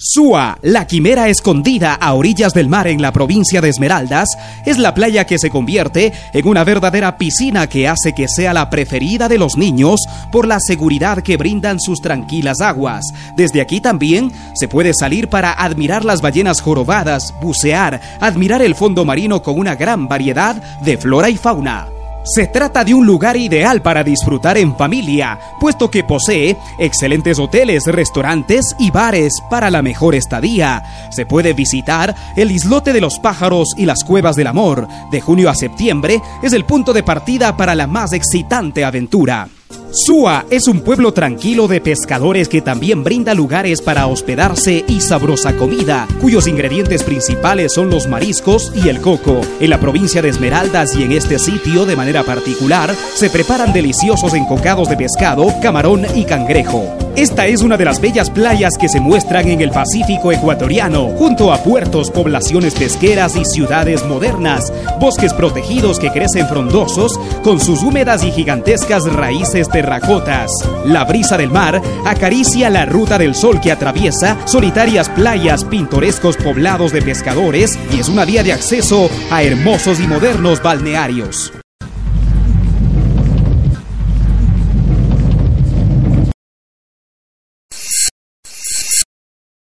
Sua, la quimera escondida a orillas del mar en la provincia de Esmeraldas, es la playa que se convierte en una verdadera piscina que hace que sea la preferida de los niños por la seguridad que brindan sus tranquilas aguas. Desde aquí también se puede salir para admirar las ballenas jorobadas, bucear, admirar el fondo marino con una gran variedad de flora y fauna. Se trata de un lugar ideal para disfrutar en familia, puesto que posee excelentes hoteles, restaurantes y bares para la mejor estadía. Se puede visitar el islote de los pájaros y las cuevas del amor. De junio a septiembre es el punto de partida para la más excitante aventura. Sua es un pueblo tranquilo de pescadores que también brinda lugares para hospedarse y sabrosa comida, cuyos ingredientes principales son los mariscos y el coco. En la provincia de Esmeraldas y en este sitio de manera particular se preparan deliciosos encocados de pescado, camarón y cangrejo. Esta es una de las bellas playas que se muestran en el Pacífico ecuatoriano, junto a puertos, poblaciones pesqueras y ciudades modernas, bosques protegidos que crecen frondosos con sus húmedas y gigantescas raíces terracotas. La brisa del mar acaricia la ruta del sol que atraviesa solitarias playas, pintorescos poblados de pescadores y es una vía de acceso a hermosos y modernos balnearios.